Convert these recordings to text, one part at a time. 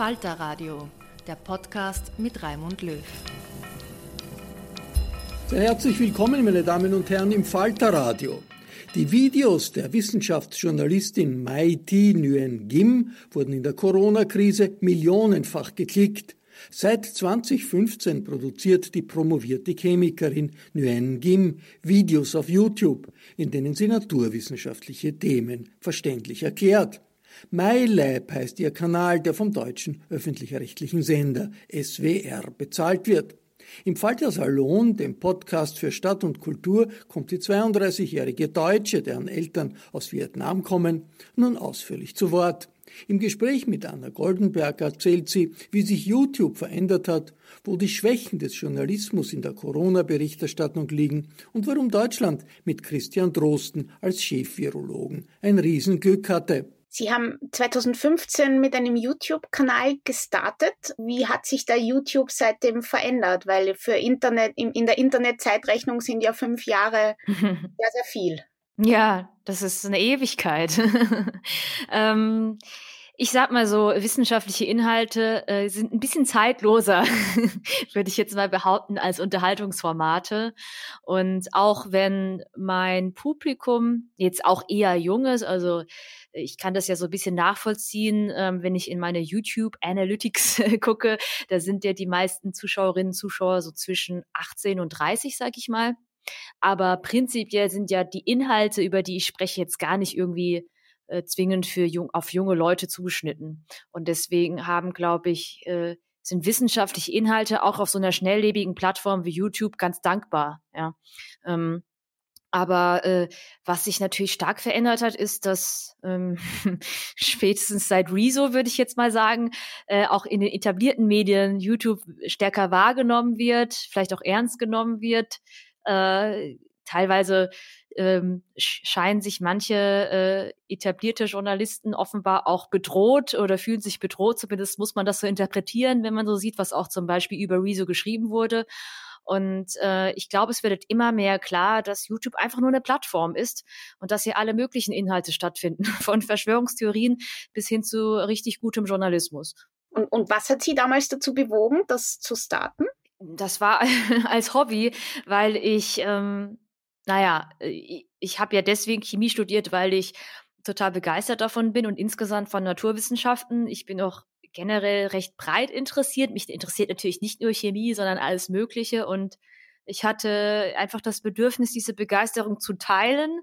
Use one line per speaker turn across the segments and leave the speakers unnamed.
Falter Radio, der Podcast mit Raimund Löw.
Sehr herzlich willkommen, meine Damen und Herren, im Falter Radio. Die Videos der Wissenschaftsjournalistin Mai Thi Nguyen Kim wurden in der Corona-Krise millionenfach geklickt. Seit 2015 produziert die promovierte Chemikerin Nguyen Kim Videos auf YouTube, in denen sie naturwissenschaftliche Themen verständlich erklärt. MyLab heißt ihr Kanal, der vom deutschen öffentlich-rechtlichen Sender SWR bezahlt wird. Im Falter Salon, dem Podcast für Stadt und Kultur, kommt die 32-jährige Deutsche, deren Eltern aus Vietnam kommen, nun ausführlich zu Wort. Im Gespräch mit Anna Goldenberg erzählt sie, wie sich YouTube verändert hat, wo die Schwächen des Journalismus in der Corona-Berichterstattung liegen und warum Deutschland mit Christian Drosten als Chefvirologen ein Riesenglück hatte.
Sie haben 2015 mit einem YouTube-Kanal gestartet. Wie hat sich da YouTube seitdem verändert? Weil für Internet, in, in der Internetzeitrechnung sind ja fünf Jahre sehr, sehr viel.
Ja, das ist eine Ewigkeit. ähm, ich sag mal so, wissenschaftliche Inhalte äh, sind ein bisschen zeitloser, würde ich jetzt mal behaupten, als Unterhaltungsformate. Und auch wenn mein Publikum jetzt auch eher jung ist, also ich kann das ja so ein bisschen nachvollziehen, ähm, wenn ich in meine YouTube Analytics gucke, da sind ja die meisten Zuschauerinnen, Zuschauer so zwischen 18 und 30, sag ich mal. Aber prinzipiell sind ja die Inhalte, über die ich spreche, jetzt gar nicht irgendwie äh, zwingend für jung, auf junge Leute zugeschnitten. Und deswegen haben, glaube ich, äh, sind wissenschaftliche Inhalte auch auf so einer schnelllebigen Plattform wie YouTube ganz dankbar. Ja. Ähm, aber äh, was sich natürlich stark verändert hat, ist, dass ähm, spätestens seit Rezo, würde ich jetzt mal sagen, äh, auch in den etablierten Medien YouTube stärker wahrgenommen wird, vielleicht auch ernst genommen wird. Äh, teilweise ähm, scheinen sich manche äh, etablierte Journalisten offenbar auch bedroht oder fühlen sich bedroht. Zumindest muss man das so interpretieren, wenn man so sieht, was auch zum Beispiel über Rezo geschrieben wurde. Und äh, ich glaube, es wird immer mehr klar, dass YouTube einfach nur eine Plattform ist und dass hier alle möglichen Inhalte stattfinden, von Verschwörungstheorien bis hin zu richtig gutem Journalismus.
Und, und was hat Sie damals dazu bewogen, das zu starten?
Das war als Hobby, weil ich ähm, naja, ich, ich habe ja deswegen Chemie studiert, weil ich total begeistert davon bin und insgesamt von Naturwissenschaften. Ich bin auch generell recht breit interessiert. Mich interessiert natürlich nicht nur Chemie, sondern alles Mögliche. Und Ich hatte einfach das Bedürfnis, diese Begeisterung zu teilen.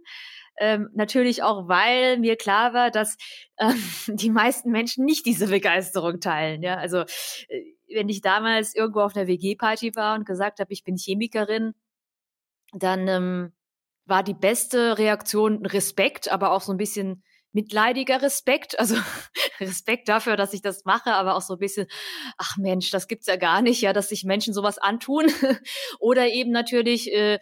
Ähm, natürlich auch, weil mir klar war, dass ähm, die meisten Menschen nicht diese Begeisterung teilen. Ja, also äh, wenn ich damals irgendwo auf einer WG-Party war und gesagt habe, ich bin Chemikerin, dann ähm, war die beste Reaktion Respekt, aber auch so ein bisschen mitleidiger Respekt, also Respekt dafür, dass ich das mache, aber auch so ein bisschen, ach Mensch, das gibt's ja gar nicht, ja, dass sich Menschen sowas antun. Oder eben natürlich äh,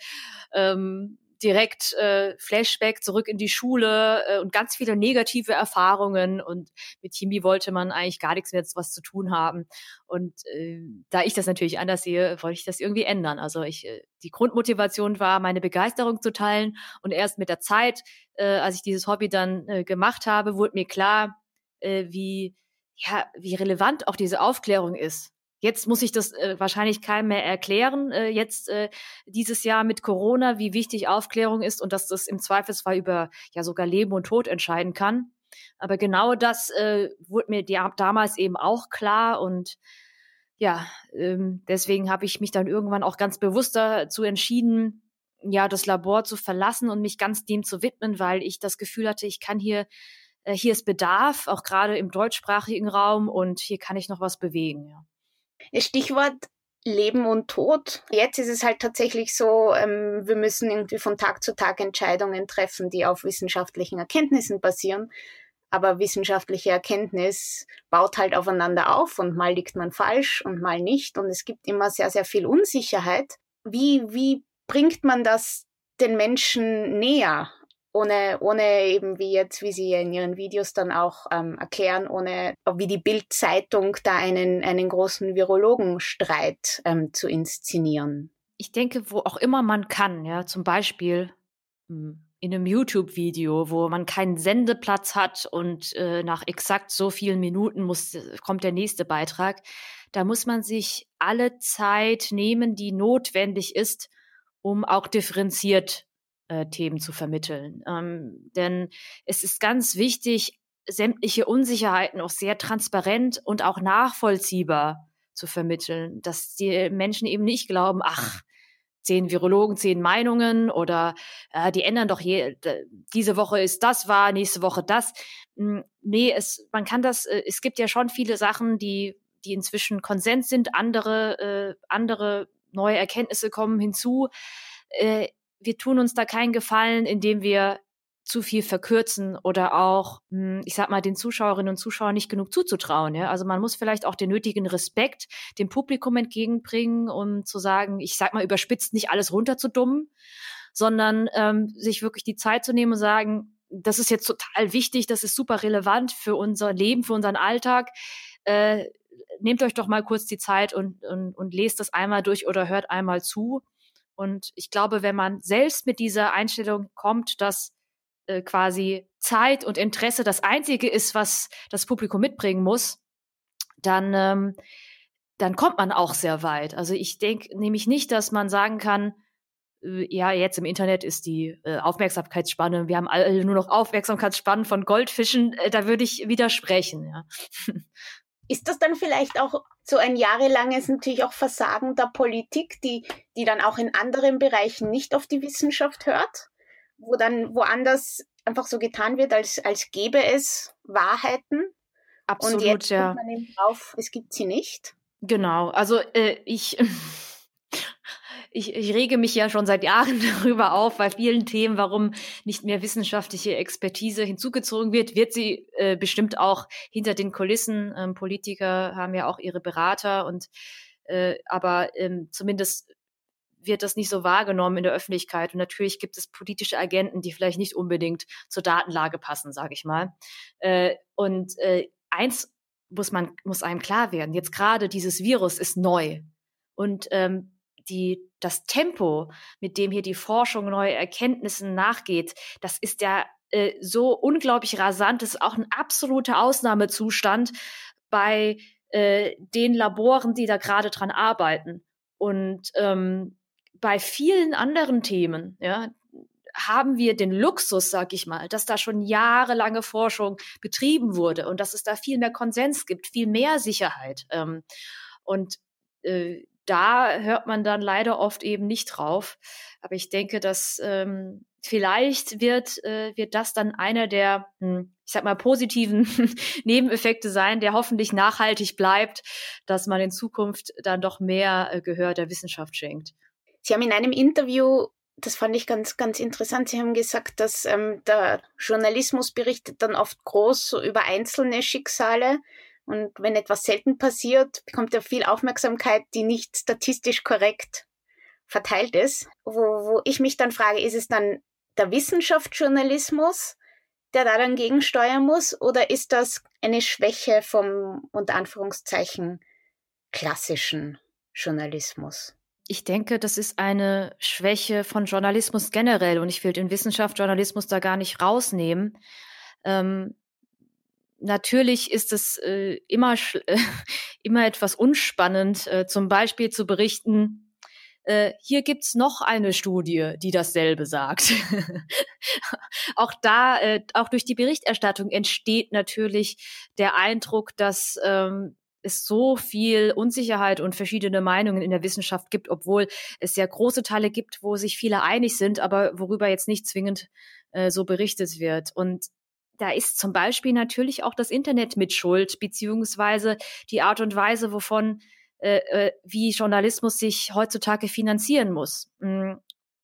ähm, direkt äh, Flashback zurück in die Schule äh, und ganz viele negative Erfahrungen. Und mit Chemie wollte man eigentlich gar nichts mehr was zu tun haben. Und äh, da ich das natürlich anders sehe, wollte ich das irgendwie ändern. Also ich, äh, die Grundmotivation war, meine Begeisterung zu teilen. Und erst mit der Zeit, äh, als ich dieses Hobby dann äh, gemacht habe, wurde mir klar, äh, wie ja, wie relevant auch diese Aufklärung ist. Jetzt muss ich das äh, wahrscheinlich keinem mehr erklären, äh, jetzt äh, dieses Jahr mit Corona, wie wichtig Aufklärung ist und dass das im Zweifelsfall über ja sogar Leben und Tod entscheiden kann. Aber genau das äh, wurde mir die, damals eben auch klar und ja, ähm, deswegen habe ich mich dann irgendwann auch ganz bewusst dazu entschieden, ja, das Labor zu verlassen und mich ganz dem zu widmen, weil ich das Gefühl hatte, ich kann hier, äh, hier ist Bedarf, auch gerade im deutschsprachigen Raum und hier kann ich noch was bewegen. Ja.
Stichwort Leben und Tod. Jetzt ist es halt tatsächlich so, ähm, wir müssen irgendwie von Tag zu Tag Entscheidungen treffen, die auf wissenschaftlichen Erkenntnissen basieren. Aber wissenschaftliche Erkenntnis baut halt aufeinander auf und mal liegt man falsch und mal nicht. Und es gibt immer sehr, sehr viel Unsicherheit. Wie, wie bringt man das den Menschen näher? Ohne, ohne eben wie jetzt, wie Sie in Ihren Videos dann auch ähm, erklären, ohne wie die Bild-Zeitung da einen, einen großen Virologenstreit ähm, zu inszenieren.
Ich denke, wo auch immer man kann, ja, zum Beispiel hm, in einem YouTube-Video, wo man keinen Sendeplatz hat und äh, nach exakt so vielen Minuten muss, kommt der nächste Beitrag, da muss man sich alle Zeit nehmen, die notwendig ist, um auch differenziert äh, Themen zu vermitteln. Ähm, denn es ist ganz wichtig, sämtliche Unsicherheiten auch sehr transparent und auch nachvollziehbar zu vermitteln, dass die Menschen eben nicht glauben, ach, zehn Virologen, zehn Meinungen oder äh, die ändern doch je, diese Woche ist das wahr, nächste Woche das. Hm, nee, es, man kann das, äh, es gibt ja schon viele Sachen, die, die inzwischen Konsens sind, andere, äh, andere neue Erkenntnisse kommen hinzu. Äh, wir tun uns da keinen Gefallen, indem wir zu viel verkürzen oder auch, hm, ich sag mal, den Zuschauerinnen und Zuschauern nicht genug zuzutrauen. Ja? Also man muss vielleicht auch den nötigen Respekt dem Publikum entgegenbringen, um zu sagen, ich sag mal, überspitzt nicht alles runterzudummen, sondern ähm, sich wirklich die Zeit zu nehmen und sagen, das ist jetzt total wichtig, das ist super relevant für unser Leben, für unseren Alltag. Äh, nehmt euch doch mal kurz die Zeit und, und, und lest das einmal durch oder hört einmal zu. Und ich glaube, wenn man selbst mit dieser Einstellung kommt, dass äh, quasi Zeit und Interesse das Einzige ist, was das Publikum mitbringen muss, dann, ähm, dann kommt man auch sehr weit. Also ich denke nämlich nicht, dass man sagen kann, äh, ja, jetzt im Internet ist die äh, Aufmerksamkeitsspanne, wir haben alle nur noch Aufmerksamkeitsspannen von Goldfischen, äh, da würde ich widersprechen, ja.
Ist das dann vielleicht auch so ein jahrelanges natürlich auch Versagen der Politik, die, die dann auch in anderen Bereichen nicht auf die Wissenschaft hört, wo dann woanders einfach so getan wird, als, als gäbe es Wahrheiten.
Absolut,
und jetzt
ja.
man eben drauf, es gibt sie nicht.
Genau, also äh, ich ich, ich rege mich ja schon seit Jahren darüber auf, bei vielen Themen, warum nicht mehr wissenschaftliche Expertise hinzugezogen wird, wird sie äh, bestimmt auch hinter den Kulissen. Ähm, Politiker haben ja auch ihre Berater und äh, aber ähm, zumindest wird das nicht so wahrgenommen in der Öffentlichkeit. Und natürlich gibt es politische Agenten, die vielleicht nicht unbedingt zur Datenlage passen, sage ich mal. Äh, und äh, eins muss man muss einem klar werden: Jetzt gerade dieses Virus ist neu und ähm, die, das Tempo, mit dem hier die Forschung neue Erkenntnissen nachgeht, das ist ja äh, so unglaublich rasant. Das ist auch ein absoluter Ausnahmezustand bei äh, den Laboren, die da gerade dran arbeiten. Und ähm, bei vielen anderen Themen, ja, haben wir den Luxus, sag ich mal, dass da schon jahrelange Forschung betrieben wurde und dass es da viel mehr Konsens gibt, viel mehr Sicherheit. Ähm, und äh, da hört man dann leider oft eben nicht drauf. Aber ich denke, dass ähm, vielleicht wird, äh, wird das dann einer der, hm, ich sag mal, positiven Nebeneffekte sein, der hoffentlich nachhaltig bleibt, dass man in Zukunft dann doch mehr äh, Gehör der Wissenschaft schenkt.
Sie haben in einem Interview das fand ich ganz, ganz interessant. Sie haben gesagt, dass ähm, der Journalismus berichtet dann oft groß so über einzelne Schicksale. Und wenn etwas selten passiert, bekommt er viel Aufmerksamkeit, die nicht statistisch korrekt verteilt ist. Wo, wo ich mich dann frage, ist es dann der Wissenschaftsjournalismus, der da dann gegensteuern muss, oder ist das eine Schwäche vom, unter Anführungszeichen, klassischen Journalismus?
Ich denke, das ist eine Schwäche von Journalismus generell und ich will den Wissenschaftsjournalismus da gar nicht rausnehmen. Ähm, natürlich ist es äh, immer, äh, immer etwas unspannend, äh, zum Beispiel zu berichten, äh, hier gibt's noch eine Studie, die dasselbe sagt. auch da, äh, auch durch die Berichterstattung entsteht natürlich der Eindruck, dass ähm, es so viel Unsicherheit und verschiedene Meinungen in der Wissenschaft gibt, obwohl es ja große Teile gibt, wo sich viele einig sind, aber worüber jetzt nicht zwingend äh, so berichtet wird. Und da ist zum Beispiel natürlich auch das Internet mit Schuld, beziehungsweise die Art und Weise, wovon äh, äh, wie Journalismus sich heutzutage finanzieren muss. Mm,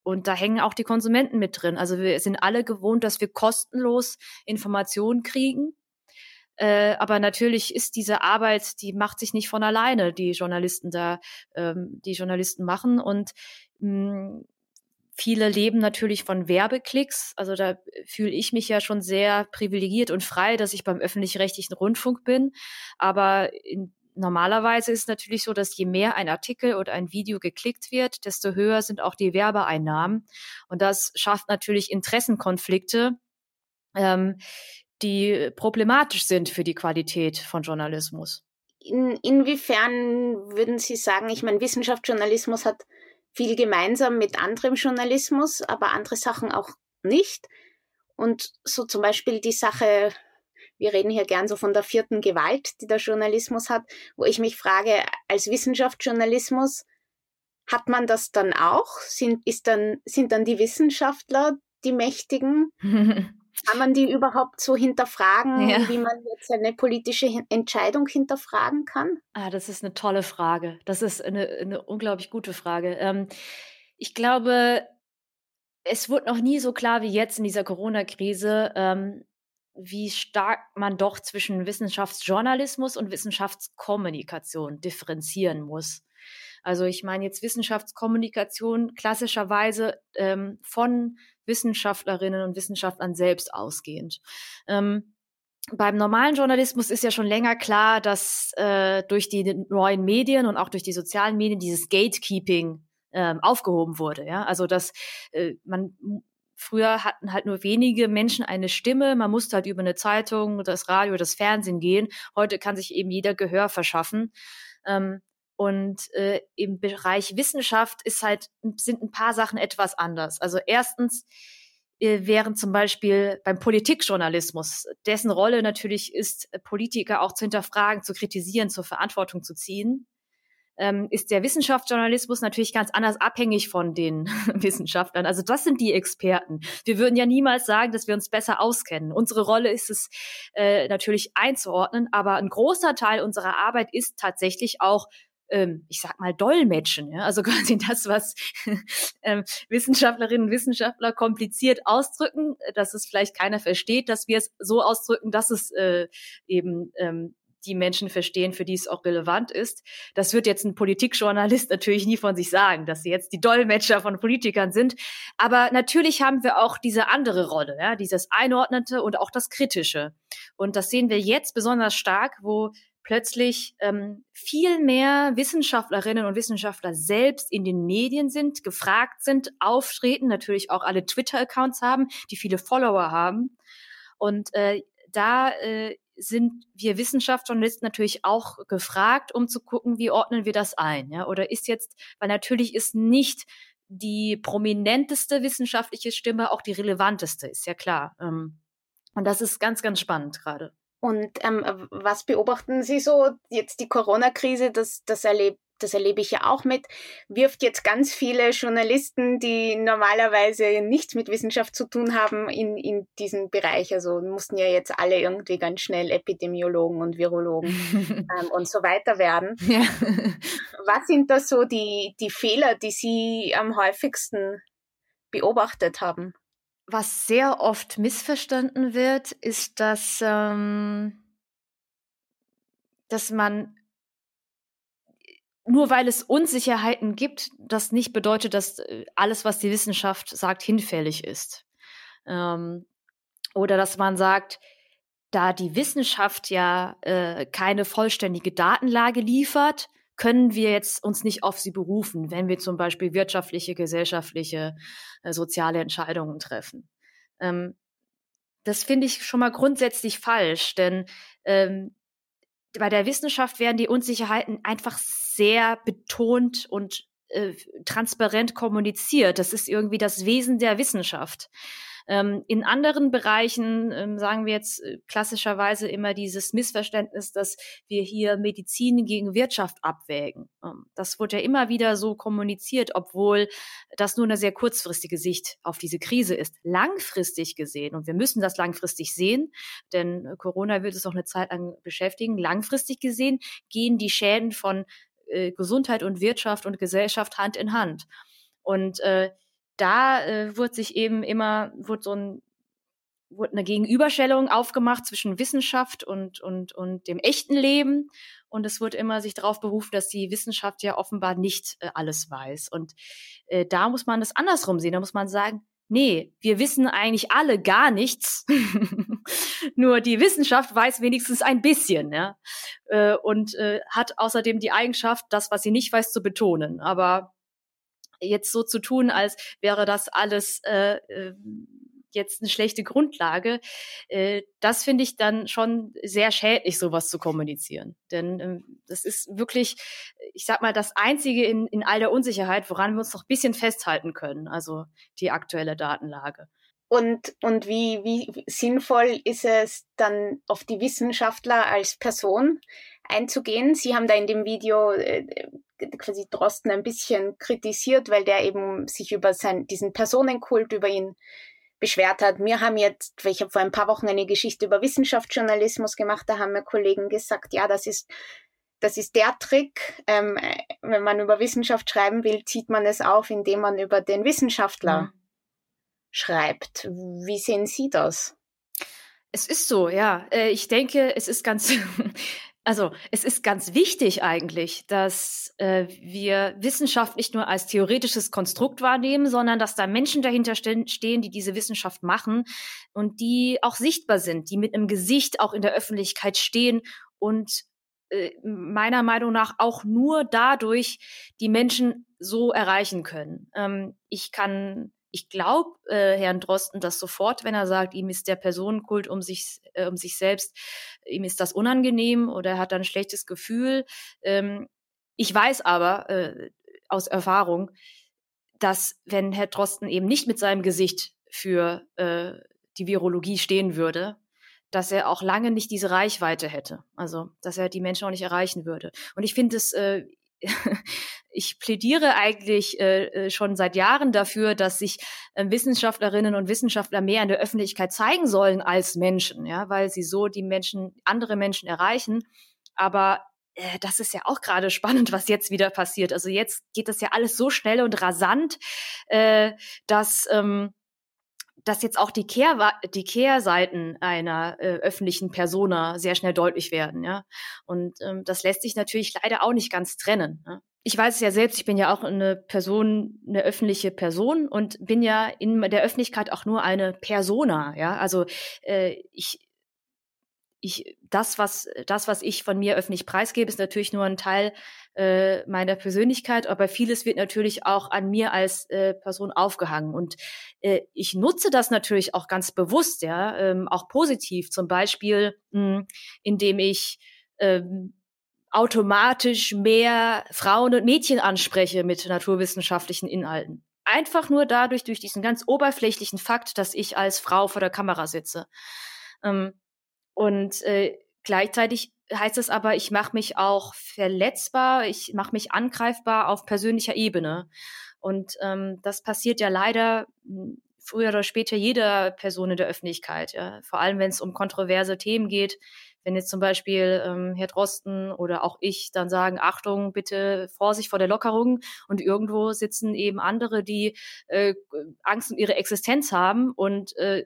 und da hängen auch die Konsumenten mit drin. Also wir sind alle gewohnt, dass wir kostenlos Informationen kriegen. Äh, aber natürlich ist diese Arbeit, die macht sich nicht von alleine, die Journalisten da, ähm, die Journalisten machen. Und mh, mm, viele leben natürlich von Werbeklicks. Also da fühle ich mich ja schon sehr privilegiert und frei, dass ich beim öffentlich-rechtlichen Rundfunk bin. Aber in normalerweise ist es natürlich so, dass je mehr ein Artikel oder ein Video geklickt wird, desto höher sind auch die Werbeeinnahmen. Und das schafft natürlich Interessenkonflikte, ähm, die problematisch sind für die Qualität von Journalismus.
In, inwiefern würden Sie sagen, ich meine, Wissenschaftsjournalismus hat viel gemeinsam mit anderem Journalismus, aber andere Sachen auch nicht. Und so zum Beispiel die Sache wir reden hier gern so von der vierten Gewalt, die der Journalismus hat, wo ich mich frage, als Wissenschaftsjournalismus, hat man das dann auch? Sind, ist dann, sind dann die Wissenschaftler die Mächtigen? Kann man die überhaupt so hinterfragen, ja. wie man jetzt eine politische Entscheidung hinterfragen kann?
Ah, das ist eine tolle Frage. Das ist eine, eine unglaublich gute Frage. Ähm, ich glaube, es wurde noch nie so klar wie jetzt in dieser Corona-Krise, ähm, wie stark man doch zwischen Wissenschaftsjournalismus und Wissenschaftskommunikation differenzieren muss. Also ich meine jetzt Wissenschaftskommunikation klassischerweise ähm, von Wissenschaftlerinnen und Wissenschaftlern selbst ausgehend. Ähm, beim normalen Journalismus ist ja schon länger klar, dass äh, durch die neuen Medien und auch durch die sozialen Medien dieses Gatekeeping ähm, aufgehoben wurde. Ja? Also dass äh, man Früher hatten halt nur wenige Menschen eine Stimme. Man musste halt über eine Zeitung, das Radio, das Fernsehen gehen. Heute kann sich eben jeder Gehör verschaffen. Ähm, und äh, im Bereich Wissenschaft ist halt, sind ein paar Sachen etwas anders. Also erstens äh, wären zum Beispiel beim Politikjournalismus, dessen Rolle natürlich ist, Politiker auch zu hinterfragen, zu kritisieren, zur Verantwortung zu ziehen ähm, ist der Wissenschaftsjournalismus natürlich ganz anders abhängig von den Wissenschaftlern. Also das sind die Experten. Wir würden ja niemals sagen, dass wir uns besser auskennen. Unsere Rolle ist es äh, natürlich einzuordnen, aber ein großer Teil unserer Arbeit ist tatsächlich auch ähm, ich sag mal, Dolmetschen. Ja? Also quasi das, was ähm, Wissenschaftlerinnen und Wissenschaftler kompliziert ausdrücken, dass es vielleicht keiner versteht, dass wir es so ausdrücken, dass es äh, eben ähm, die Menschen verstehen, für die es auch relevant ist. Das wird jetzt ein Politikjournalist natürlich nie von sich sagen, dass sie jetzt die Dolmetscher von Politikern sind. Aber natürlich haben wir auch diese andere Rolle, ja, dieses Einordnete und auch das Kritische. Und das sehen wir jetzt besonders stark, wo plötzlich ähm, viel mehr Wissenschaftlerinnen und Wissenschaftler selbst in den Medien sind, gefragt sind, auftreten, natürlich auch alle Twitter-Accounts haben, die viele Follower haben. Und äh, da äh, sind wir Wissenschaftsjournalisten natürlich auch gefragt, um zu gucken, wie ordnen wir das ein. Ja? Oder ist jetzt, weil natürlich ist nicht die prominenteste wissenschaftliche Stimme auch die relevanteste, ist ja klar. Ähm, und das ist ganz, ganz spannend gerade.
Und ähm, was beobachten Sie so jetzt die Corona-Krise? Das, das erlebt das erlebe ich ja auch mit, wirft jetzt ganz viele Journalisten, die normalerweise nichts mit Wissenschaft zu tun haben, in, in diesen Bereich. Also mussten ja jetzt alle irgendwie ganz schnell Epidemiologen und Virologen ähm, und so weiter werden. Ja. Was sind da so die, die Fehler, die Sie am häufigsten beobachtet haben?
Was sehr oft missverstanden wird, ist, dass, ähm, dass man nur weil es Unsicherheiten gibt, das nicht bedeutet, dass äh, alles, was die Wissenschaft sagt, hinfällig ist. Ähm, oder dass man sagt, da die Wissenschaft ja äh, keine vollständige Datenlage liefert, können wir jetzt uns nicht auf sie berufen, wenn wir zum Beispiel wirtschaftliche, gesellschaftliche, äh, soziale Entscheidungen treffen. Ähm, das finde ich schon mal grundsätzlich falsch, denn ähm, bei der Wissenschaft werden die Unsicherheiten einfach sehr betont und äh, transparent kommuniziert. Das ist irgendwie das Wesen der Wissenschaft. Ähm, in anderen Bereichen ähm, sagen wir jetzt äh, klassischerweise immer dieses Missverständnis, dass wir hier Medizin gegen Wirtschaft abwägen. Ähm, das wurde ja immer wieder so kommuniziert, obwohl das nur eine sehr kurzfristige Sicht auf diese Krise ist. Langfristig gesehen, und wir müssen das langfristig sehen, denn Corona wird es auch eine Zeit lang beschäftigen, langfristig gesehen gehen die Schäden von äh, Gesundheit und Wirtschaft und Gesellschaft Hand in Hand. Und äh, da äh, wurde sich eben immer, wurde so ein, wurde eine Gegenüberstellung aufgemacht zwischen Wissenschaft und, und, und dem echten Leben. Und es wurde immer sich darauf berufen, dass die Wissenschaft ja offenbar nicht äh, alles weiß. Und äh, da muss man das andersrum sehen. Da muss man sagen, nee, wir wissen eigentlich alle gar nichts. Nur die Wissenschaft weiß wenigstens ein bisschen, ja. Äh, und äh, hat außerdem die Eigenschaft, das, was sie nicht weiß, zu betonen. Aber jetzt so zu tun, als wäre das alles äh, äh, jetzt eine schlechte Grundlage, äh, das finde ich dann schon sehr schädlich, sowas zu kommunizieren. Denn ähm, das ist wirklich, ich sag mal, das Einzige in, in all der Unsicherheit, woran wir uns noch ein bisschen festhalten können, also die aktuelle Datenlage.
Und, und wie, wie sinnvoll ist es dann auf die Wissenschaftler als Person einzugehen? Sie haben da in dem Video äh, quasi Drosten ein bisschen kritisiert, weil der eben sich über sein, diesen Personenkult über ihn beschwert hat. Wir haben jetzt, ich habe vor ein paar Wochen eine Geschichte über Wissenschaftsjournalismus gemacht, da haben mir Kollegen gesagt, ja, das ist das ist der Trick. Ähm, wenn man über Wissenschaft schreiben will, zieht man es auf, indem man über den Wissenschaftler mhm. schreibt. Wie sehen Sie das?
Es ist so, ja. Äh, ich denke, es ist ganz, Also es ist ganz wichtig eigentlich, dass äh, wir Wissenschaft nicht nur als theoretisches Konstrukt wahrnehmen, sondern dass da Menschen dahinter stehen, die diese Wissenschaft machen und die auch sichtbar sind, die mit einem Gesicht auch in der Öffentlichkeit stehen und äh, meiner Meinung nach auch nur dadurch die Menschen so erreichen können. Ähm, ich kann ich glaube äh, Herrn Drosten das sofort, wenn er sagt, ihm ist der Personenkult um sich, äh, um sich selbst, ihm ist das unangenehm oder er hat ein schlechtes Gefühl. Ähm, ich weiß aber äh, aus Erfahrung, dass wenn Herr Drosten eben nicht mit seinem Gesicht für äh, die Virologie stehen würde, dass er auch lange nicht diese Reichweite hätte. Also, dass er die Menschen auch nicht erreichen würde. Und ich finde es äh, ich plädiere eigentlich äh, äh, schon seit Jahren dafür, dass sich äh, Wissenschaftlerinnen und Wissenschaftler mehr in der Öffentlichkeit zeigen sollen als Menschen, ja, weil sie so die Menschen, andere Menschen erreichen. Aber äh, das ist ja auch gerade spannend, was jetzt wieder passiert. Also jetzt geht das ja alles so schnell und rasant, äh, dass ähm, dass jetzt auch die, Kehr, die Kehrseiten einer äh, öffentlichen Persona sehr schnell deutlich werden. Ja? Und ähm, das lässt sich natürlich leider auch nicht ganz trennen. Ne? Ich weiß es ja selbst, ich bin ja auch eine Person, eine öffentliche Person und bin ja in der Öffentlichkeit auch nur eine Persona. Ja, also äh, ich ich, das, was, das, was ich von mir öffentlich preisgebe, ist natürlich nur ein Teil äh, meiner Persönlichkeit, aber vieles wird natürlich auch an mir als äh, Person aufgehangen. Und äh, ich nutze das natürlich auch ganz bewusst, ja, ähm, auch positiv, zum Beispiel, mh, hm, indem ich ähm, automatisch mehr Frauen und Mädchen anspreche mit naturwissenschaftlichen Inhalten. Einfach nur dadurch, durch diesen ganz oberflächlichen Fakt, dass ich als Frau vor der Kamera sitze. Ähm, und äh, gleichzeitig heißt es aber, ich mache mich auch verletzbar, ich mache mich angreifbar auf persönlicher Ebene. Und ähm, das passiert ja leider hm, früher oder später jeder Person in der Öffentlichkeit. Ja? Vor allem, wenn es um kontroverse Themen geht. Wenn jetzt zum Beispiel ähm, Herr Drosten oder auch ich dann sagen, Achtung, bitte Vorsicht vor der Lockerung und irgendwo sitzen eben andere, die äh, Angst um ihre Existenz haben und äh,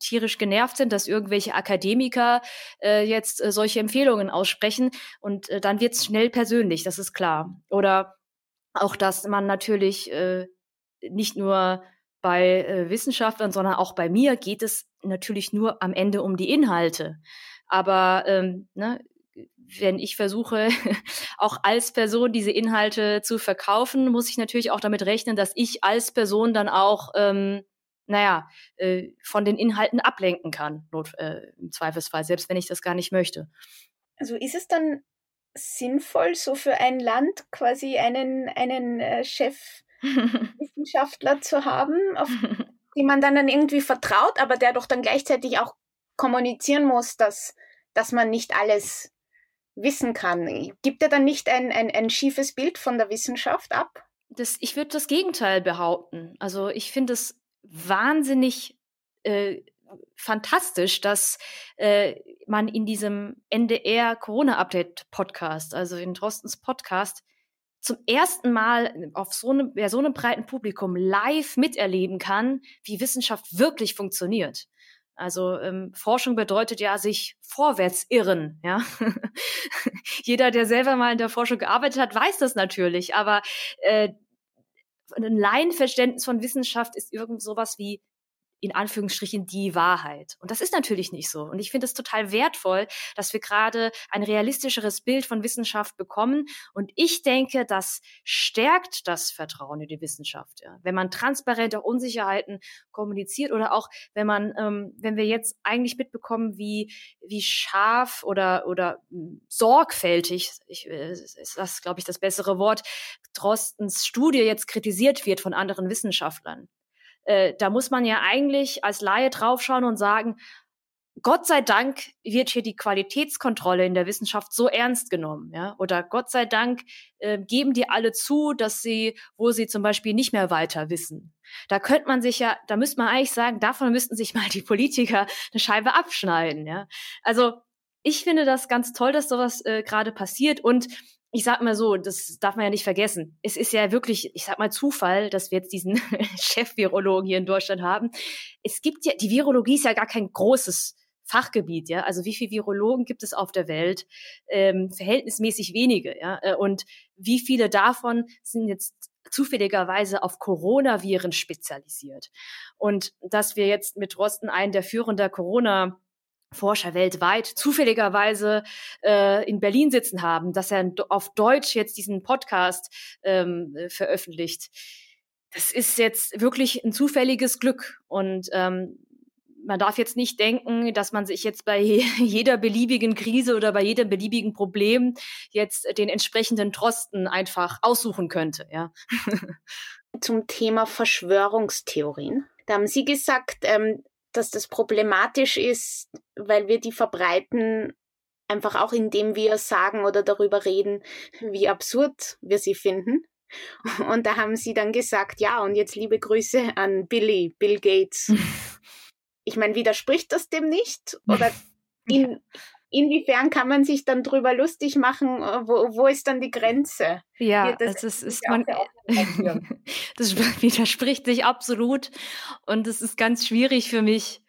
tierisch genervt sind, dass irgendwelche Akademiker äh, jetzt äh, solche Empfehlungen aussprechen und äh, dann wird es schnell persönlich, das ist klar. Oder auch, dass man natürlich äh, nicht nur bei äh, Wissenschaftlern, sondern auch bei mir geht es natürlich nur am Ende um die Inhalte. Aber ähm, ne, wenn ich versuche, auch als Person diese Inhalte zu verkaufen, muss ich natürlich auch damit rechnen, dass ich als Person dann auch ähm, naja, äh, von den Inhalten ablenken kann, not, äh, im Zweifelsfall, selbst wenn ich das gar nicht möchte.
Also ist es dann sinnvoll, so für ein Land quasi einen, einen äh, Chefwissenschaftler zu haben, auf den man dann, dann irgendwie vertraut, aber der doch dann gleichzeitig auch kommunizieren muss, dass, dass man nicht alles wissen kann. Gibt er dann nicht ein, ein, ein schiefes Bild von der Wissenschaft ab?
Das, ich würde das Gegenteil behaupten. Also ich finde es wahnsinnig äh, fantastisch, dass äh, man in diesem NDR Corona-Update-Podcast, also in Drostens Podcast, zum ersten Mal auf so einem, ja, so einem breiten Publikum live miterleben kann, wie Wissenschaft wirklich funktioniert. Also ähm, Forschung bedeutet ja sich vorwärts irren. Ja? Jeder, der selber mal in der Forschung gearbeitet hat, weiß das natürlich. Aber äh, ein Laienverständnis von Wissenschaft ist irgend sowas wie in Anführungsstrichen die Wahrheit. Und das ist natürlich nicht so. Und ich finde es total wertvoll, dass wir gerade ein realistischeres Bild von Wissenschaft bekommen. Und ich denke, das stärkt das Vertrauen in die Wissenschaft. Ja. Wenn man transparente Unsicherheiten kommuniziert oder auch wenn man, ähm, wenn wir jetzt eigentlich mitbekommen, wie, wie scharf oder, oder sorgfältig, ich, äh, ist das, glaube ich, das bessere Wort, Drostens Studie jetzt kritisiert wird von anderen Wissenschaftlern äh, da muss man ja eigentlich als Laie draufschauen und sagen, Gott sei Dank wird hier die Qualitätskontrolle in der Wissenschaft so ernst genommen, ja. Oder Gott sei Dank äh, geben die alle zu, dass sie, wo sie zum Beispiel nicht mehr weiter wissen. Da könnte man sich ja, da müsste man eigentlich sagen, davon müssten sich mal die Politiker eine Scheibe abschneiden, ja. Also ich finde das ganz toll, dass sowas äh, gerade passiert und ich sag mal so, das darf man ja nicht vergessen. Es ist ja wirklich, ich sag mal Zufall, dass wir jetzt diesen Chef-Virologen hier in Deutschland haben. Es gibt ja, die Virologie ist ja gar kein großes Fachgebiet, ja. Also wie viele Virologen gibt es auf der Welt? Ähm, verhältnismäßig wenige, ja. Äh, und wie viele davon sind jetzt zufälligerweise auf Coronaviren spezialisiert? Und dass wir jetzt mit Rosten einen der führender Corona Forscher weltweit zufälligerweise äh, in Berlin sitzen haben, dass er auf Deutsch jetzt diesen Podcast ähm, äh, veröffentlicht. Das ist jetzt wirklich ein zufälliges Glück und ähm, man darf jetzt nicht denken, dass man sich jetzt bei jeder beliebigen Krise oder bei jedem beliebigen Problem jetzt den entsprechenden Trosten einfach aussuchen könnte. Ja.
Zum Thema Verschwörungstheorien. Da haben Sie gesagt, ähm, dass das problematisch ist, weil wir die verbreiten, einfach auch indem wir sagen oder darüber reden, wie absurd wir sie finden. Und da haben sie dann gesagt, ja, und jetzt liebe Grüße an Billy, Bill Gates. Ich meine, widerspricht das dem nicht? Oder in, inwiefern kann man sich dann drüber lustig machen? Wo, wo ist dann die Grenze?
Ja, das, ist, ist man, das widerspricht sich absolut. Und es ist ganz schwierig für mich,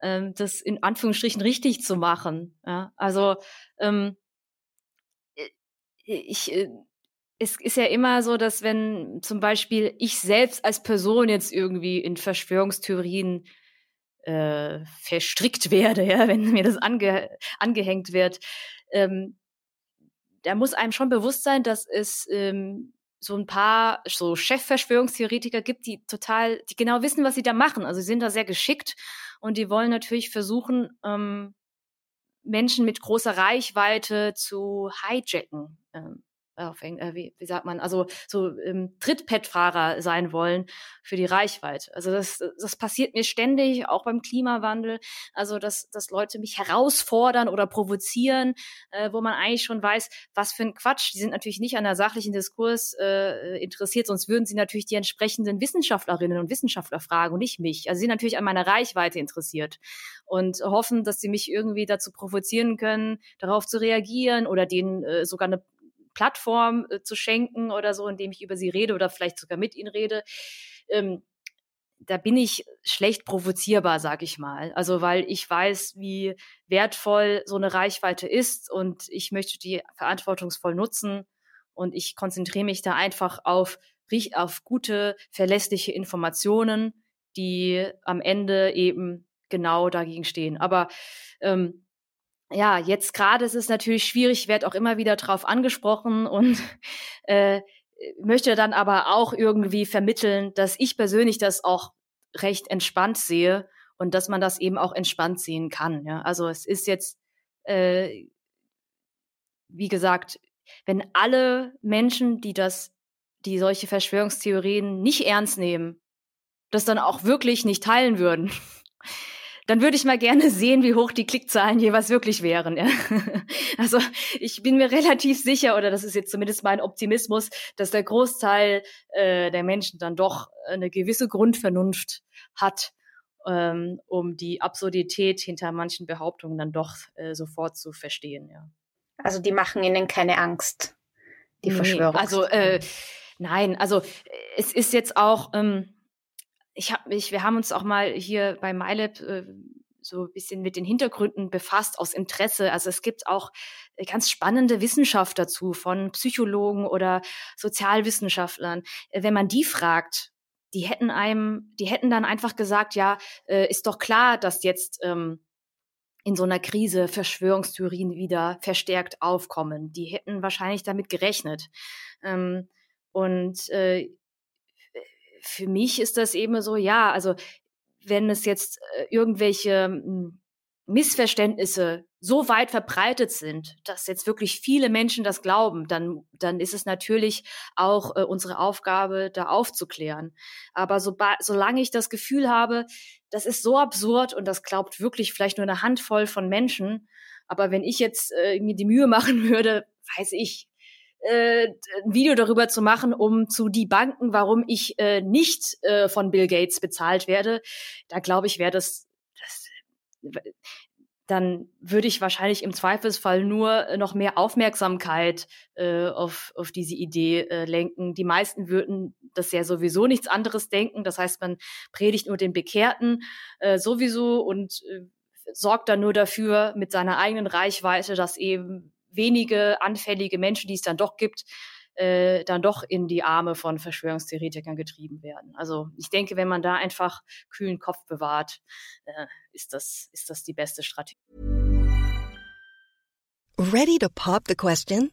ähm, das in Anführungsstrichen richtig zu machen. Ja? Also ähm, ich, äh, es ist ja immer so, dass wenn zum Beispiel ich selbst als Person jetzt irgendwie in Verschwörungstheorien äh, verstrickt werde, ja, wenn mir das ange angehängt wird, ähm, da muss einem schon bewusst sein, dass es ähm, so ein paar so Chefverschwörungstheoretiker gibt, die total, die genau wissen, was sie da machen. Also sie sind da sehr geschickt und die wollen natürlich versuchen, ähm, Menschen mit großer Reichweite zu hijacken. Ähm, auf äh, wie, wie sagt man, also so ähm, Trittpad-Fahrer sein wollen für die Reichweite. Also das, das passiert mir ständig, auch beim Klimawandel. Also dass, dass Leute mich herausfordern oder provozieren, äh, wo man eigentlich schon weiß, was für ein Quatsch. Die sind natürlich nicht an der sachlichen Diskurs äh, interessiert, sonst würden sie natürlich die entsprechenden Wissenschaftlerinnen und Wissenschaftler fragen und nicht mich. Also sie sind natürlich an meiner Reichweite interessiert und hoffen, dass sie mich irgendwie dazu provozieren können, darauf zu reagieren oder denen äh, sogar eine Plattform äh, zu schenken oder so, indem ich über sie rede oder vielleicht sogar mit ihnen rede. Ähm, da bin ich schlecht provozierbar, sag ich mal. Also weil ich weiß, wie wertvoll so eine Reichweite ist und ich möchte die verantwortungsvoll nutzen und ich konzentriere mich da einfach auf, auf gute, verlässliche Informationen, die am Ende eben genau dagegen stehen. Aber ähm, ja, jetzt gerade ist es natürlich schwierig, ich werde auch immer wieder drauf angesprochen und äh, möchte dann aber auch irgendwie vermitteln, dass ich persönlich das auch recht entspannt sehe und dass man das eben auch entspannt sehen kann. Ja? Also es ist jetzt, äh, wie gesagt, wenn alle Menschen, die das, die solche Verschwörungstheorien nicht ernst nehmen, das dann auch wirklich nicht teilen würden, dann würde ich mal gerne sehen, wie hoch die Klickzahlen jeweils wirklich wären. Ja. Also ich bin mir relativ sicher, oder das ist jetzt zumindest mein Optimismus, dass der Großteil äh, der Menschen dann doch eine gewisse Grundvernunft hat, ähm, um die Absurdität hinter manchen Behauptungen dann doch äh, sofort zu verstehen. Ja.
Also die machen ihnen keine Angst, die nee, Verschwörung.
Also äh, nein, also es ist jetzt auch ähm, ich habe mich, wir haben uns auch mal hier bei MyLab äh, so ein bisschen mit den Hintergründen befasst aus Interesse. Also es gibt auch äh, ganz spannende Wissenschaft dazu von Psychologen oder Sozialwissenschaftlern. Äh, wenn man die fragt, die hätten einem, die hätten dann einfach gesagt, ja, äh, ist doch klar, dass jetzt ähm, in so einer Krise Verschwörungstheorien wieder verstärkt aufkommen. Die hätten wahrscheinlich damit gerechnet. Ähm, und äh, für mich ist das eben so, ja, also wenn es jetzt äh, irgendwelche hm, Missverständnisse so weit verbreitet sind, dass jetzt wirklich viele Menschen das glauben, dann, dann ist es natürlich auch äh, unsere Aufgabe, da aufzuklären. Aber so, solange ich das Gefühl habe, das ist so absurd und das glaubt wirklich vielleicht nur eine Handvoll von Menschen, aber wenn ich jetzt äh, mir die Mühe machen würde, weiß ich, äh, ein Video darüber zu machen, um zu debunken, warum ich äh, nicht äh, von Bill Gates bezahlt werde, da glaube ich, wäre das, das dann würde ich wahrscheinlich im Zweifelsfall nur noch mehr Aufmerksamkeit äh, auf, auf diese Idee äh, lenken. Die meisten würden das ja sowieso nichts anderes denken. Das heißt, man predigt nur den Bekehrten äh, sowieso und äh, sorgt dann nur dafür mit seiner eigenen Reichweite, dass eben wenige anfällige Menschen, die es dann doch gibt, äh, dann doch in die Arme von Verschwörungstheoretikern getrieben werden. Also ich denke, wenn man da einfach kühlen Kopf bewahrt, äh, ist, das, ist das die beste Strategie.
Ready to pop the question?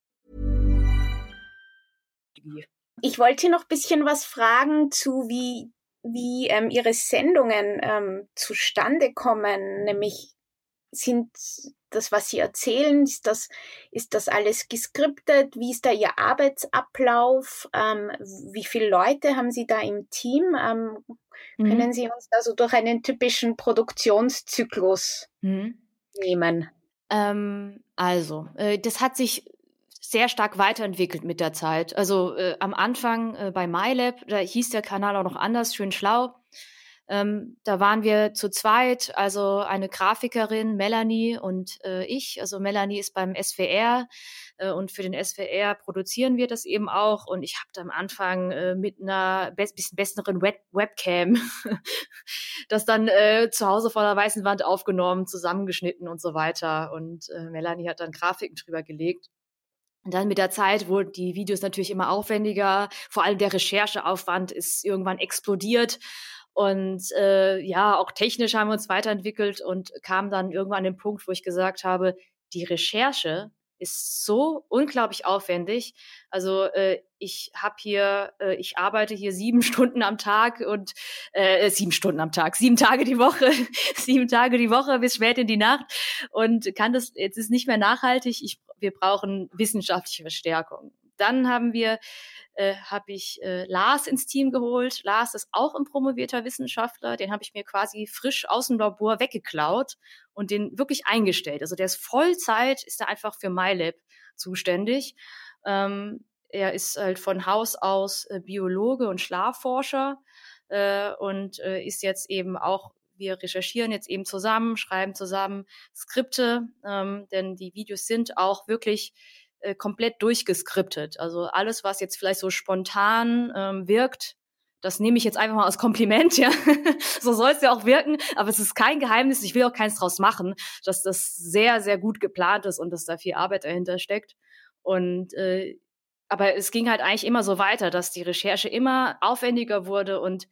Ich wollte noch ein bisschen was fragen zu, wie wie ähm, Ihre Sendungen ähm, zustande kommen, nämlich sind das, was Sie erzählen, ist das, ist das alles geskriptet? Wie ist da Ihr Arbeitsablauf? Ähm, wie viele Leute haben Sie da im Team? Ähm, mhm. Können Sie uns da so durch einen typischen Produktionszyklus mhm. nehmen?
Ähm, also, äh, das hat sich sehr stark weiterentwickelt mit der Zeit. Also äh, am Anfang äh, bei MyLab, da hieß der Kanal auch noch anders, schön schlau. Ähm, da waren wir zu zweit, also eine Grafikerin, Melanie und äh, ich. Also Melanie ist beim SWR äh, und für den SWR produzieren wir das eben auch. Und ich habe am Anfang äh, mit einer be bisschen besseren Web Webcam das dann äh, zu Hause vor der weißen Wand aufgenommen, zusammengeschnitten und so weiter. Und äh, Melanie hat dann Grafiken drüber gelegt. Und dann mit der Zeit wurden die Videos natürlich immer aufwendiger. Vor allem der Rechercheaufwand ist irgendwann explodiert. Und äh, ja, auch technisch haben wir uns weiterentwickelt und kamen dann irgendwann an den Punkt, wo ich gesagt habe, die Recherche ist so unglaublich aufwendig. Also äh, ich habe hier, äh, ich arbeite hier sieben Stunden am Tag und äh, sieben Stunden am Tag, sieben Tage die Woche, sieben Tage die Woche bis spät in die Nacht und kann das, jetzt ist nicht mehr nachhaltig. Ich, wir brauchen wissenschaftliche Verstärkung. Dann haben wir äh, habe ich äh, Lars ins Team geholt. Lars ist auch ein promovierter Wissenschaftler. Den habe ich mir quasi frisch aus dem Labor weggeklaut und den wirklich eingestellt. Also der ist Vollzeit, ist da einfach für MyLab zuständig. Ähm, er ist halt von Haus aus äh, Biologe und Schlafforscher äh, und äh, ist jetzt eben auch wir recherchieren jetzt eben zusammen, schreiben zusammen Skripte, ähm, denn die Videos sind auch wirklich äh, komplett durchgeskriptet. Also alles, was jetzt vielleicht so spontan ähm, wirkt, das nehme ich jetzt einfach mal als Kompliment, ja. so soll es ja auch wirken, aber es ist kein Geheimnis, ich will auch keins draus machen, dass das sehr, sehr gut geplant ist und dass da viel Arbeit dahinter steckt. Und äh, aber es ging halt eigentlich immer so weiter, dass die Recherche immer aufwendiger wurde und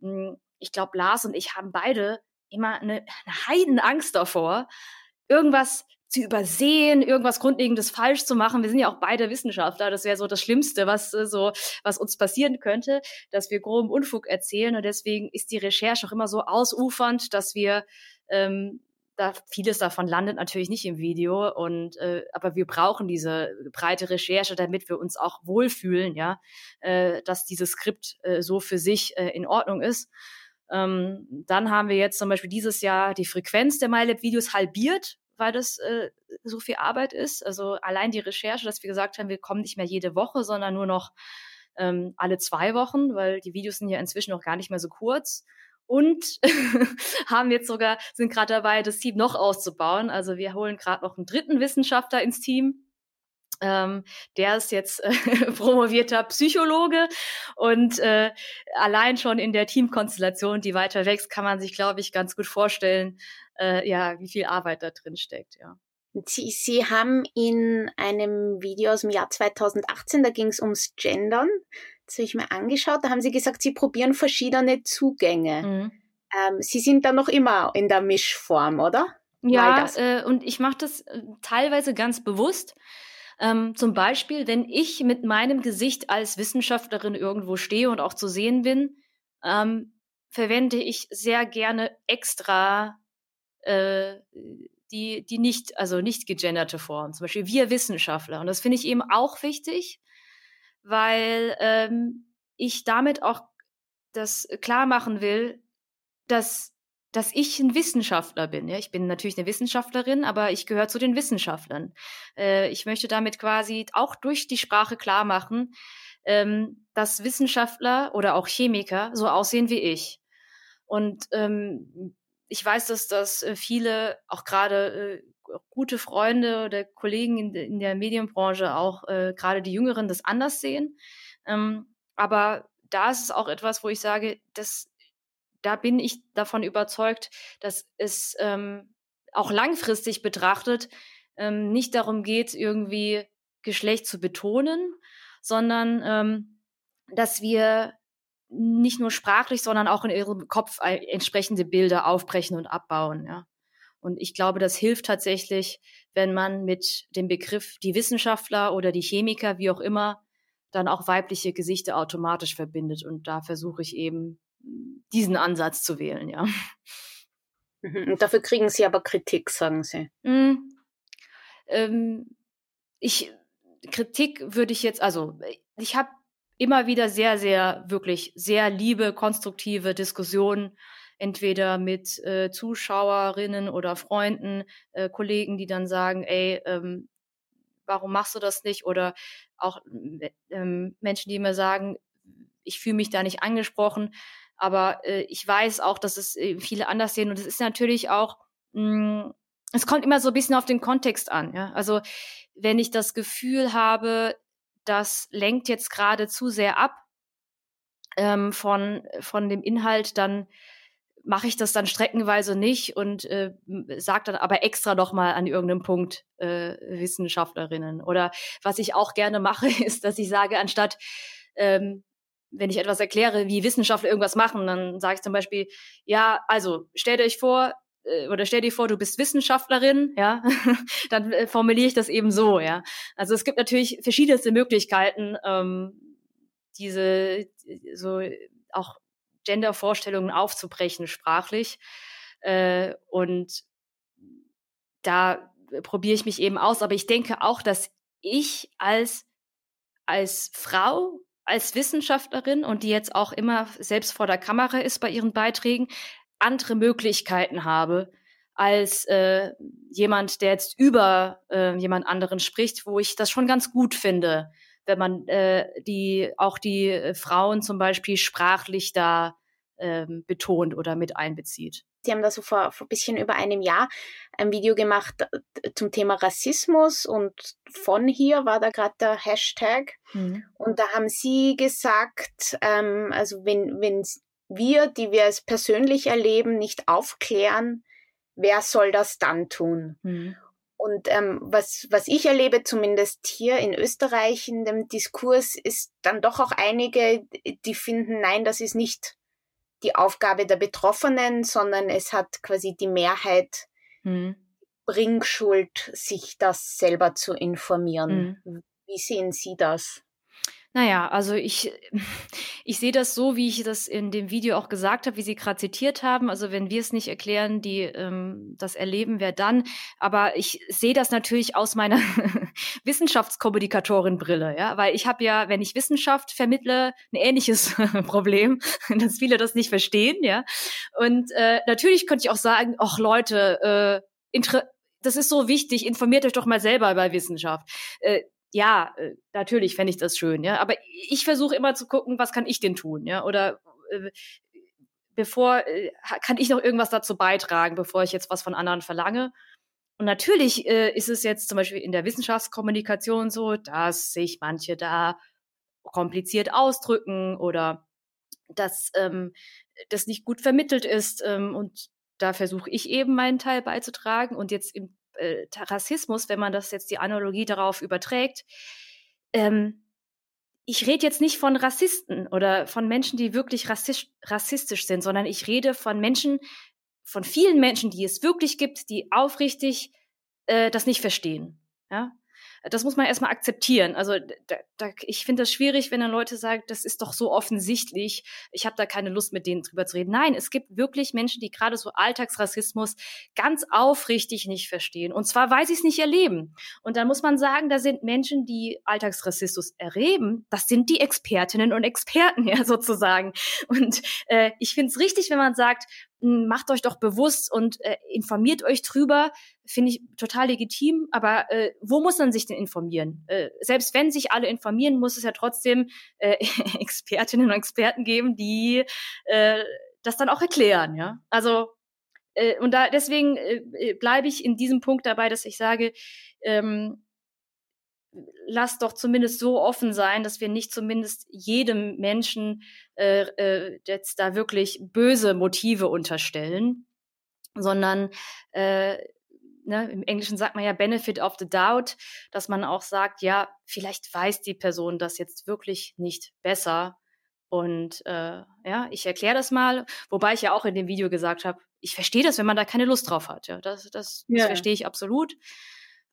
hm, ich glaube, Lars und ich haben beide immer eine, eine Heidenangst davor, irgendwas zu übersehen, irgendwas Grundlegendes falsch zu machen. Wir sind ja auch beide Wissenschaftler. Das wäre so das Schlimmste, was äh, so, was uns passieren könnte, dass wir groben Unfug erzählen. Und deswegen ist die Recherche auch immer so ausufernd, dass wir ähm, da vieles davon landet natürlich nicht im Video und äh, aber wir brauchen diese breite Recherche, damit wir uns auch wohlfühlen, ja, äh, dass dieses Skript äh, so für sich äh, in Ordnung ist. Ähm, dann haben wir jetzt zum Beispiel dieses Jahr die Frequenz der MyLab-Videos halbiert, weil das äh, so viel Arbeit ist. Also allein die Recherche, dass wir gesagt haben, wir kommen nicht mehr jede Woche, sondern nur noch ähm, alle zwei Wochen, weil die Videos sind ja inzwischen auch gar nicht mehr so kurz. Und haben jetzt sogar, sind gerade dabei, das Team noch auszubauen. Also wir holen gerade noch einen dritten Wissenschaftler ins Team. Ähm, der ist jetzt äh, promovierter Psychologe und äh, allein schon in der Teamkonstellation, die weiter wächst, kann man sich, glaube ich, ganz gut vorstellen, äh, ja, wie viel Arbeit da drin steckt, ja.
Sie, Sie haben in einem Video aus dem Jahr 2018, da ging es ums Gendern, das habe ich mir angeschaut, da haben Sie gesagt, Sie probieren verschiedene Zugänge. Mhm. Ähm, Sie sind da noch immer in der Mischform, oder?
Ja, äh, und ich mache das äh, teilweise ganz bewusst. Ähm, zum Beispiel, wenn ich mit meinem Gesicht als Wissenschaftlerin irgendwo stehe und auch zu sehen bin, ähm, verwende ich sehr gerne extra äh, die, die nicht, also nicht gegenderte Form, zum Beispiel wir Wissenschaftler. Und das finde ich eben auch wichtig, weil ähm, ich damit auch das klar machen will, dass dass ich ein Wissenschaftler bin. Ja? Ich bin natürlich eine Wissenschaftlerin, aber ich gehöre zu den Wissenschaftlern. Äh, ich möchte damit quasi auch durch die Sprache klar machen, ähm, dass Wissenschaftler oder auch Chemiker so aussehen wie ich. Und ähm, ich weiß, dass das äh, viele, auch gerade äh, gute Freunde oder Kollegen in, in der Medienbranche, auch äh, gerade die Jüngeren, das anders sehen. Ähm, aber da ist es auch etwas, wo ich sage, das, da bin ich davon überzeugt, dass es ähm, auch langfristig betrachtet ähm, nicht darum geht, irgendwie Geschlecht zu betonen, sondern ähm, dass wir nicht nur sprachlich, sondern auch in ihrem Kopf entsprechende Bilder aufbrechen und abbauen. Ja. Und ich glaube, das hilft tatsächlich, wenn man mit dem Begriff die Wissenschaftler oder die Chemiker, wie auch immer, dann auch weibliche Gesichter automatisch verbindet. Und da versuche ich eben diesen Ansatz zu wählen, ja.
Mhm. Und dafür kriegen Sie aber Kritik, sagen Sie. Mm,
ähm, ich Kritik würde ich jetzt, also ich habe immer wieder sehr, sehr, wirklich sehr liebe, konstruktive Diskussionen, entweder mit äh, Zuschauerinnen oder Freunden, äh, Kollegen, die dann sagen, ey, ähm, warum machst du das nicht? Oder auch äh, ähm, Menschen, die mir sagen, ich fühle mich da nicht angesprochen. Aber äh, ich weiß auch, dass es äh, viele anders sehen. Und es ist natürlich auch, mh, mm, es kommt immer so ein bisschen auf den Kontext an. Ja? Also wenn ich das Gefühl habe, das lenkt jetzt gerade zu sehr ab ähm, von, von dem Inhalt, dann mache ich das dann streckenweise nicht und äh, sage dann aber extra noch mal an irgendeinem Punkt äh, Wissenschaftlerinnen. Oder was ich auch gerne mache, ist, dass ich sage, anstatt ähm, wenn ich etwas erkläre, wie Wissenschaftler irgendwas machen, dann sage ich zum Beispiel, ja, also stellt euch vor, äh, oder stell dir vor, du bist Wissenschaftlerin, ja, dann äh, formuliere ich das eben so, ja. Also es gibt natürlich verschiedenste Möglichkeiten, ähm, diese so auch Gendervorstellungen aufzubrechen sprachlich. Äh, und da probiere ich mich eben aus. Aber ich denke auch, dass ich als, als Frau, als Wissenschaftlerin und die jetzt auch immer selbst vor der Kamera ist bei ihren Beiträgen, andere Möglichkeiten habe als äh, jemand, der jetzt über äh, jemand anderen spricht, wo ich das schon ganz gut finde, wenn man äh, die auch die äh, Frauen zum Beispiel sprachlich da ähm, betont oder mit einbezieht.
Sie haben da so vor, vor ein bisschen über einem Jahr ein Video gemacht äh, zum Thema Rassismus und von hier war da gerade der Hashtag. Mhm. Und da haben Sie gesagt, ähm, also wenn, wenn wir, die wir es persönlich erleben, nicht aufklären, wer soll das dann tun? Mhm. Und ähm, was, was ich erlebe, zumindest hier in Österreich in dem Diskurs, ist dann doch auch einige, die finden, nein, das ist nicht die Aufgabe der Betroffenen, sondern es hat quasi die Mehrheit mhm. Bringschuld, sich das selber zu informieren. Mhm. Wie sehen Sie das?
Naja, also ich, ich sehe das so, wie ich das in dem Video auch gesagt habe, wie Sie gerade zitiert haben. Also wenn wir es nicht erklären, die ähm, das erleben, wer dann? Aber ich sehe das natürlich aus meiner Wissenschaftskommunikatorin-Brille, ja, weil ich habe ja, wenn ich Wissenschaft vermittle, ein ähnliches Problem, dass viele das nicht verstehen, ja. Und äh, natürlich könnte ich auch sagen, ach Leute, äh, das ist so wichtig, informiert euch doch mal selber über Wissenschaft. Äh, ja, äh, natürlich fände ich das schön, ja. Aber ich versuche immer zu gucken, was kann ich denn tun, ja? Oder äh, bevor äh, kann ich noch irgendwas dazu beitragen, bevor ich jetzt was von anderen verlange. Und natürlich äh, ist es jetzt zum Beispiel in der Wissenschaftskommunikation so, dass sich manche da kompliziert ausdrücken oder dass ähm, das nicht gut vermittelt ist. Ähm, und da versuche ich eben meinen Teil beizutragen. Und jetzt im äh, Rassismus, wenn man das jetzt die Analogie darauf überträgt, ähm, ich rede jetzt nicht von Rassisten oder von Menschen, die wirklich rassistisch, rassistisch sind, sondern ich rede von Menschen, von vielen Menschen, die es wirklich gibt, die aufrichtig äh, das nicht verstehen. Ja? Das muss man erstmal akzeptieren. Also da, da, ich finde das schwierig, wenn dann Leute sagen, das ist doch so offensichtlich, ich habe da keine Lust mit denen drüber zu reden. Nein, es gibt wirklich Menschen, die gerade so Alltagsrassismus ganz aufrichtig nicht verstehen. Und zwar, weil sie es nicht erleben. Und dann muss man sagen, da sind Menschen, die Alltagsrassismus erleben, das sind die Expertinnen und Experten, ja, sozusagen. Und äh, ich finde es richtig, wenn man sagt, macht euch doch bewusst und äh, informiert euch drüber, finde ich total legitim. Aber äh, wo muss man sich denn informieren? Äh, selbst wenn sich alle informieren, muss es ja trotzdem äh, Expertinnen und Experten geben, die äh, das dann auch erklären. Ja, also äh, und da deswegen äh, äh bleibe ich in diesem Punkt dabei, dass ich sage, ähm, lass doch zumindest so offen sein, dass wir nicht zumindest jedem Menschen äh, äh, jetzt da wirklich böse Motive unterstellen, sondern äh, ne, im Englischen sagt man ja Benefit of the Doubt, dass man auch sagt, ja, vielleicht weiß die Person das jetzt wirklich nicht besser. Und äh, ja, ich erkläre das mal, wobei ich ja auch in dem Video gesagt habe, ich verstehe das, wenn man da keine Lust drauf hat. Ja, das, das, ja. das verstehe ich absolut.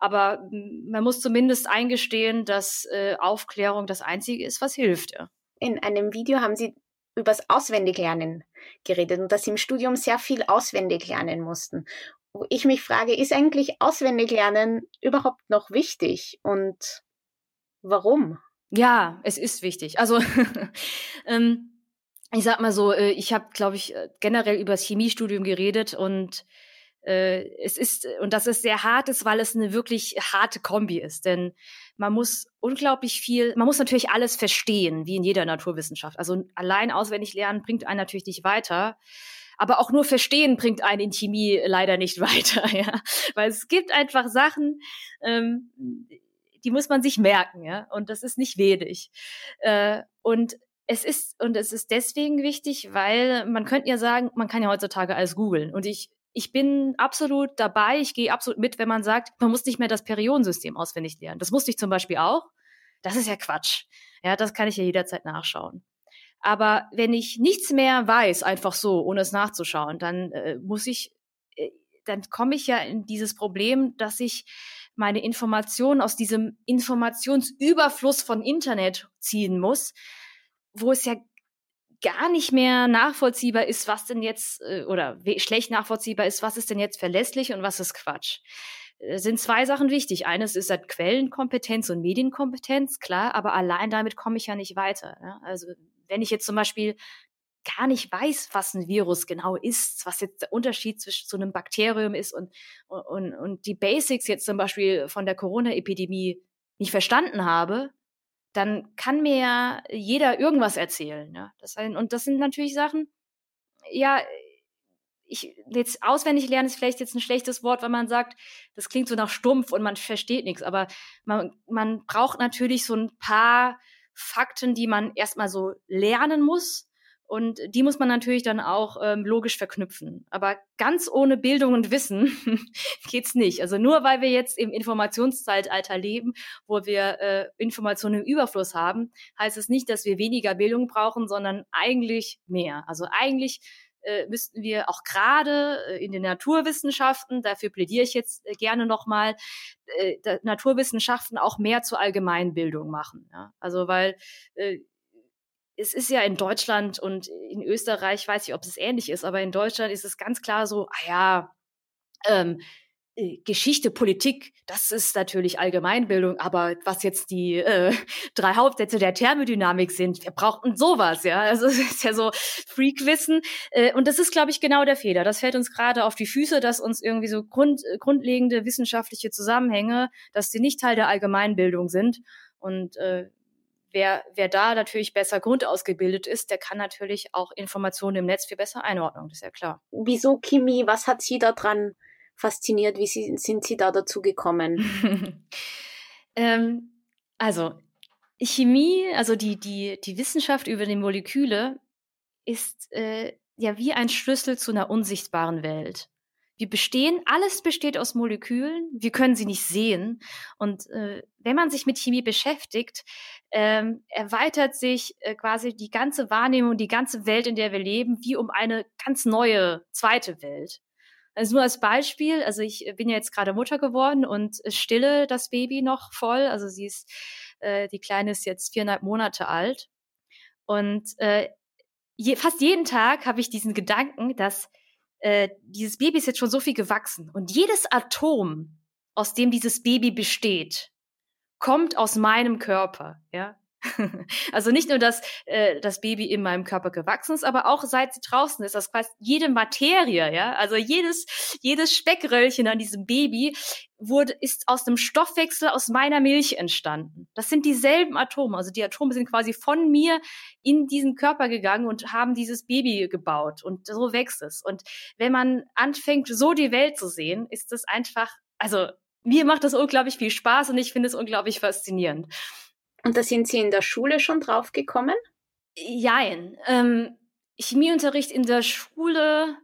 Aber man muss zumindest eingestehen, dass äh, Aufklärung das Einzige ist, was hilft.
In einem Video haben Sie übers Auswendiglernen geredet und dass Sie im Studium sehr viel auswendig lernen mussten. Wo ich mich frage, ist eigentlich Auswendiglernen überhaupt noch wichtig und warum?
Ja, es ist wichtig. Also ähm, ich sag mal so, äh, ich habe, glaube ich, äh, generell über das Chemiestudium geredet und es ist, und das ist sehr hart ist, weil es eine wirklich harte Kombi ist. Denn man muss unglaublich viel, man muss natürlich alles verstehen, wie in jeder Naturwissenschaft. Also allein auswendig lernen bringt einen natürlich nicht weiter. Aber auch nur verstehen bringt einen in Chemie leider nicht weiter, ja. Weil es gibt einfach Sachen, ähm, die muss man sich merken, ja. Und das ist nicht wenig. Äh, und es ist, und es ist deswegen wichtig, weil man könnte ja sagen, man kann ja heutzutage alles googeln. Und ich, ich bin absolut dabei, ich gehe absolut mit, wenn man sagt, man muss nicht mehr das Periodensystem auswendig lernen. Das musste ich zum Beispiel auch. Das ist ja Quatsch. Ja, das kann ich ja jederzeit nachschauen. Aber wenn ich nichts mehr weiß, einfach so, ohne es nachzuschauen, dann äh, muss ich, äh, dann komme ich ja in dieses Problem, dass ich meine Informationen aus diesem Informationsüberfluss von Internet ziehen muss, wo es ja gar nicht mehr nachvollziehbar ist, was denn jetzt äh, oder schlecht nachvollziehbar ist, was ist denn jetzt verlässlich und was ist Quatsch. Äh, sind zwei Sachen wichtig. Eines ist halt Quellenkompetenz und Medienkompetenz, klar, aber allein damit komme ich ja nicht weiter. Ja? Also wenn ich jetzt zum Beispiel gar nicht weiß, was ein Virus genau ist, was jetzt der Unterschied zwischen so einem Bakterium ist und, und, und die Basics jetzt zum Beispiel von der Corona-Epidemie nicht verstanden habe, dann kann mir ja jeder irgendwas erzählen. Ja? Das, und das sind natürlich Sachen, ja, ich jetzt auswendig lernen ist vielleicht jetzt ein schlechtes Wort, weil man sagt, das klingt so nach stumpf und man versteht nichts, aber man, man braucht natürlich so ein paar Fakten, die man erstmal so lernen muss. Und die muss man natürlich dann auch ähm, logisch verknüpfen. Aber ganz ohne Bildung und Wissen geht's nicht. Also nur weil wir jetzt im Informationszeitalter leben, wo wir äh, Informationen im Überfluss haben, heißt es nicht, dass wir weniger Bildung brauchen, sondern eigentlich mehr. Also eigentlich äh, müssten wir auch gerade äh, in den Naturwissenschaften, dafür plädiere ich jetzt äh, gerne nochmal, Naturwissenschaften auch mehr zur Allgemeinbildung machen. Ja? Also weil es ist ja in Deutschland und in Österreich, weiß ich, ob es ähnlich ist, aber in Deutschland ist es ganz klar so, ah ja, ähm, äh, Geschichte, Politik, das ist natürlich Allgemeinbildung, aber was jetzt die äh, drei Hauptsätze der Thermodynamik sind, wir brauchen sowas, ja. Also es ist ja so Freakwissen. Äh, und das ist, glaube ich, genau der Fehler. Das fällt uns gerade auf die Füße, dass uns irgendwie so grund, äh, grundlegende wissenschaftliche Zusammenhänge, dass sie nicht Teil der Allgemeinbildung sind. Und äh, wer, wer da natürlich besser grundausgebildet ist, der kann natürlich auch Informationen im Netz viel besser einordnen, das ist ja klar.
Wieso Chemie? Was hat Sie da dran fasziniert. Wie Sie, sind Sie da dazu gekommen?
ähm, also Chemie, also die, die, die Wissenschaft über die Moleküle ist äh, ja wie ein Schlüssel zu einer unsichtbaren Welt. Wir bestehen, alles besteht aus Molekülen, wir können sie nicht sehen. Und äh, wenn man sich mit Chemie beschäftigt, ähm, erweitert sich äh, quasi die ganze Wahrnehmung, die ganze Welt, in der wir leben, wie um eine ganz neue zweite Welt. Also nur als Beispiel, also ich bin ja jetzt gerade Mutter geworden und stille das Baby noch voll. Also sie ist, äh, die Kleine ist jetzt viereinhalb Monate alt. Und äh, je, fast jeden Tag habe ich diesen Gedanken, dass äh, dieses Baby ist jetzt schon so viel gewachsen. Und jedes Atom, aus dem dieses Baby besteht, kommt aus meinem Körper. Ja, also nicht nur, dass äh, das Baby in meinem Körper gewachsen ist, aber auch seit sie draußen ist. Das heißt, jede Materie, ja, also jedes, jedes Speckröllchen an diesem Baby wurde, ist aus dem Stoffwechsel aus meiner Milch entstanden. Das sind dieselben Atome. Also die Atome sind quasi von mir in diesen Körper gegangen und haben dieses Baby gebaut. Und so wächst es. Und wenn man anfängt, so die Welt zu sehen, ist das einfach, also mir macht das unglaublich viel Spaß und ich finde es unglaublich faszinierend.
Und da sind Sie in der Schule schon drauf gekommen?
Jein. Ähm, Chemieunterricht in der Schule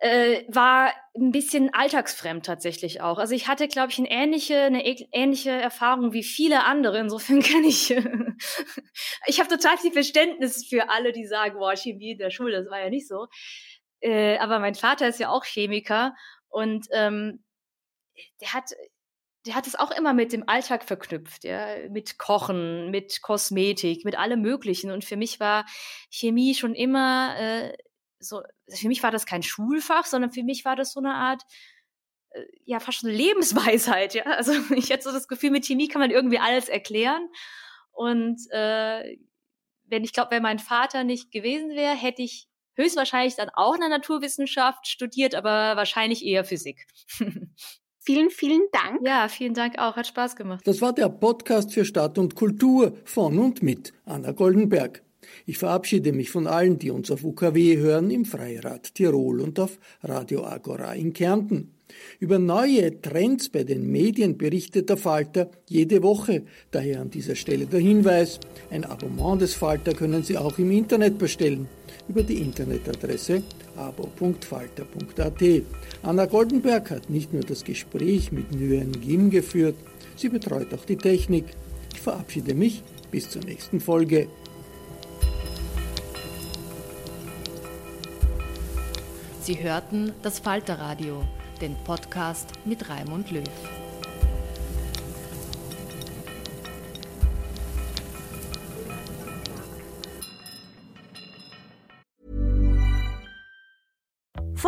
äh, war ein bisschen alltagsfremd tatsächlich auch. Also ich hatte, glaube ich, eine ähnliche, eine ähnliche Erfahrung wie viele andere. Insofern kann ich, ich habe total viel Verständnis für alle, die sagen, boah, Chemie in der Schule, das war ja nicht so. Äh, aber mein Vater ist ja auch Chemiker und ähm, der hat der hat es auch immer mit dem Alltag verknüpft, ja, mit Kochen, mit Kosmetik, mit allem Möglichen. Und für mich war Chemie schon immer äh, so, für mich war das kein Schulfach, sondern für mich war das so eine Art, äh, ja, fast schon Lebensweisheit, ja. Also ich hatte so das Gefühl, mit Chemie kann man irgendwie alles erklären. Und äh, wenn ich glaube, wenn mein Vater nicht gewesen wäre, hätte ich höchstwahrscheinlich dann auch eine Naturwissenschaft studiert, aber wahrscheinlich eher Physik.
Vielen, vielen Dank.
Ja, vielen Dank auch. Hat Spaß gemacht.
Das war der Podcast für Stadt und Kultur von und mit Anna Goldenberg. Ich verabschiede mich von allen, die uns auf UKW hören, im Freirad Tirol und auf Radio Agora in Kärnten. Über neue Trends bei den Medien berichtet der Falter jede Woche. Daher an dieser Stelle der Hinweis, ein Abonnement des Falter können Sie auch im Internet bestellen über die Internetadresse abo.falter.at. Anna Goldenberg hat nicht nur das Gespräch mit Nguyen Gim geführt, sie betreut auch die Technik. Ich verabschiede mich bis zur nächsten Folge.
Sie hörten das Falterradio, den Podcast mit Raimund Löw.